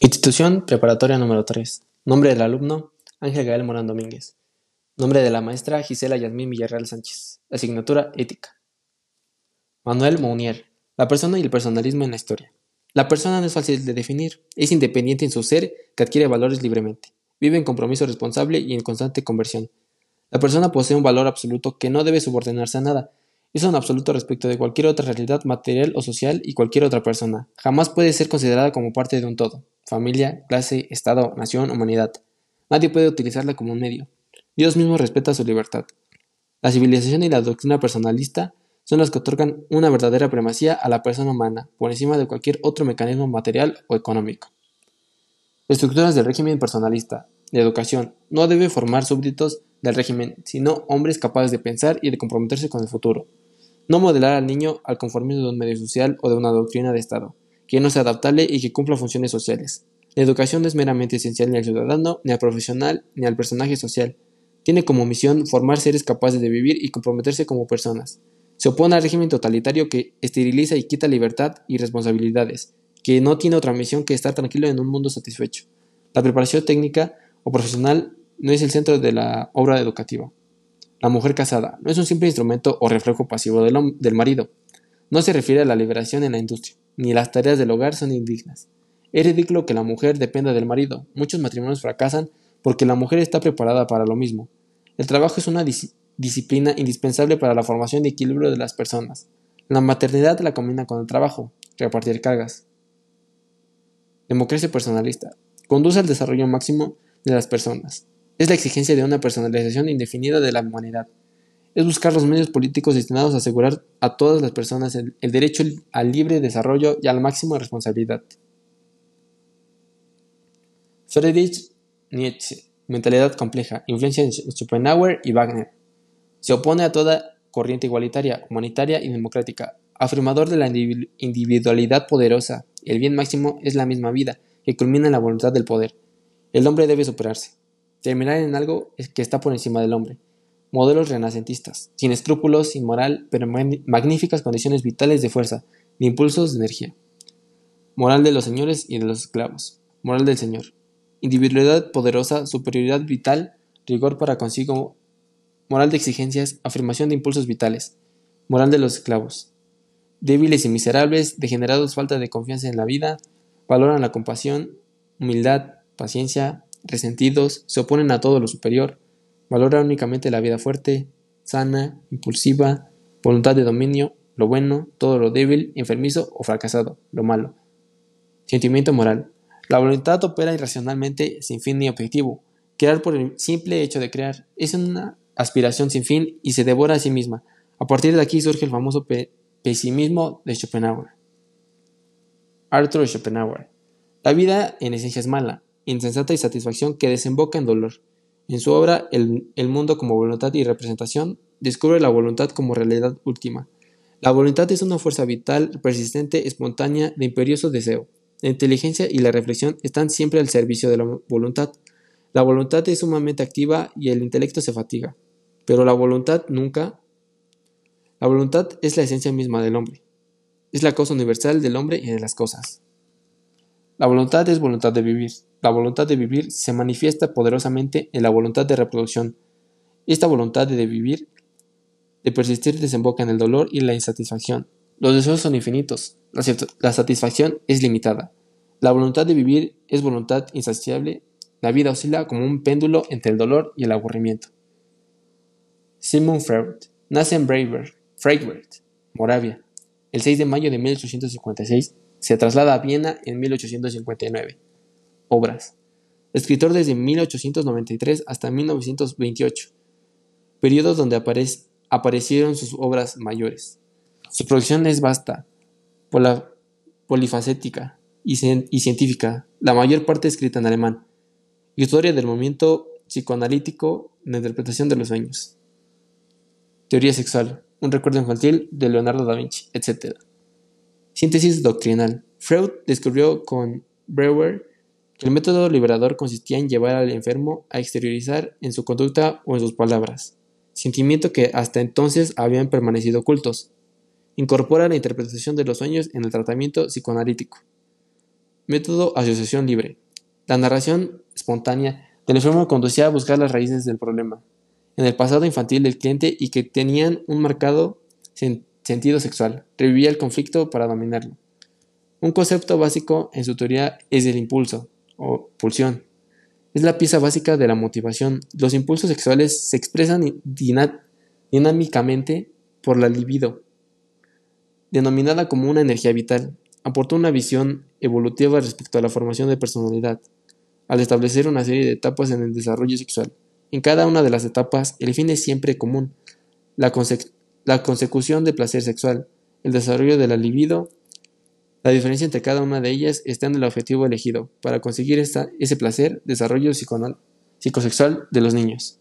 Institución Preparatoria número 3. Nombre del alumno, Ángel Gael Morán Domínguez. Nombre de la maestra, Gisela Yasmín Villarreal Sánchez. Asignatura, Ética. Manuel Mounier. La persona y el personalismo en la historia. La persona no es fácil de definir, es independiente en su ser que adquiere valores libremente. Vive en compromiso responsable y en constante conversión. La persona posee un valor absoluto que no debe subordinarse a nada, es un absoluto respecto de cualquier otra realidad material o social y cualquier otra persona. Jamás puede ser considerada como parte de un todo, familia, clase, estado, nación, humanidad. Nadie puede utilizarla como un medio. Dios mismo respeta su libertad. La civilización y la doctrina personalista son las que otorgan una verdadera primacía a la persona humana por encima de cualquier otro mecanismo material o económico. Estructuras del régimen personalista. La educación no debe formar súbditos del régimen, sino hombres capaces de pensar y de comprometerse con el futuro. No modelar al niño al conformismo de un medio social o de una doctrina de Estado, que no sea adaptable y que cumpla funciones sociales. La educación no es meramente esencial ni al ciudadano, ni al profesional, ni al personaje social. Tiene como misión formar seres capaces de vivir y comprometerse como personas. Se opone al régimen totalitario que esteriliza y quita libertad y responsabilidades, que no tiene otra misión que estar tranquilo en un mundo satisfecho. La preparación técnica o profesional no es el centro de la obra educativa. La mujer casada no es un simple instrumento o reflejo pasivo del, marido. No se refiere a la liberación en la industria, ni las tareas del hogar son indignas. Es ridículo que la mujer dependa del marido. Muchos matrimonios fracasan porque la mujer está preparada para lo mismo. El trabajo es una disciplina indispensable para la formación y equilibrio de las personas. La maternidad la combina con el trabajo, repartir cargas. Democracia personalista. Conduce al desarrollo máximo de las personas. Es la exigencia de una personalización indefinida de la humanidad. Es buscar los medios políticos destinados a asegurar a todas las personas el, derecho al libre desarrollo y al máximo de responsabilidad. Friedrich Nietzsche. Mentalidad compleja. Influencia en Schopenhauer y Wagner. Se opone a toda corriente igualitaria, humanitaria y democrática. Afirmador de la individualidad poderosa. El bien máximo es la misma vida, que culmina en la voluntad del poder. El hombre debe superarse terminar en algo que está por encima del hombre. Modelos renacentistas, sin escrúpulos, sin moral, pero magníficas condiciones vitales de fuerza, de impulsos de energía. Moral de los señores y de los esclavos. Moral del Señor. Individualidad poderosa, superioridad vital, rigor para consigo. Moral de exigencias, afirmación de impulsos vitales. Moral de los esclavos. Débiles y miserables, degenerados, falta de confianza en la vida, valoran la compasión, humildad, paciencia, resentidos, se oponen a todo lo superior, valoran únicamente la vida fuerte, sana, impulsiva, voluntad de dominio, lo bueno, todo lo débil, enfermizo o fracasado, lo malo. Sentimiento moral. La voluntad opera irracionalmente sin fin ni objetivo. Crear por el simple hecho de crear es una aspiración sin fin y se devora a sí misma. A partir de aquí surge el famoso pesimismo de Schopenhauer. Arthur Schopenhauer. La vida en esencia es mala, insensata y satisfacción que desemboca en dolor. En su obra el, mundo como voluntad y representación, descubre la voluntad como realidad última. La voluntad es una fuerza vital, persistente, espontánea, de imperioso deseo. La inteligencia y la reflexión están siempre al servicio de la voluntad. La voluntad es sumamente activa y el intelecto se fatiga. Pero la voluntad nunca. La voluntad es la esencia misma del hombre. Es la causa universal del hombre y de las cosas. La voluntad es voluntad de vivir. La voluntad de vivir se manifiesta poderosamente en la voluntad de reproducción. Esta voluntad de vivir, de persistir, desemboca en el dolor y la insatisfacción. Los deseos son infinitos, la satisfacción es limitada. La voluntad de vivir es voluntad insaciable. La vida oscila como un péndulo entre el dolor y el aburrimiento. Simon Freud nace en Freiburg, Moravia, el 6 de mayo de 1856 se traslada a Viena en 1859. Obras. Escritor desde 1893 hasta 1928, periodos donde aparecieron sus obras mayores. Su producción es vasta, polifacética y, y científica, la mayor parte escrita en alemán. Historia del movimiento psicoanalítico, la interpretación de los sueños. Teoría sexual, un recuerdo infantil de Leonardo da Vinci, etc. Síntesis doctrinal. Freud descubrió con Breuer que el método liberador consistía en llevar al enfermo a exteriorizar en su conducta o en sus palabras, sentimiento que hasta entonces habían permanecido ocultos. Incorpora la interpretación de los sueños en el tratamiento psicoanalítico. Método asociación libre. La narración espontánea del enfermo conducía a buscar las raíces del problema en el pasado infantil del cliente y que tenían un marcado sentido sexual. Revivía el conflicto para dominarlo. Un concepto básico en su teoría es el impulso o pulsión. Es la pieza básica de la motivación. Los impulsos sexuales se expresan dinámicamente por la libido, denominada como una energía vital. Aportó una visión evolutiva respecto a la formación de personalidad al establecer una serie de etapas en el desarrollo sexual. En cada una de las etapas, el fin es siempre común, la, consecución de placer sexual, el desarrollo de la libido. La diferencia entre cada una de ellas está en el objetivo elegido para conseguir ese placer, desarrollo psicosexual de los niños.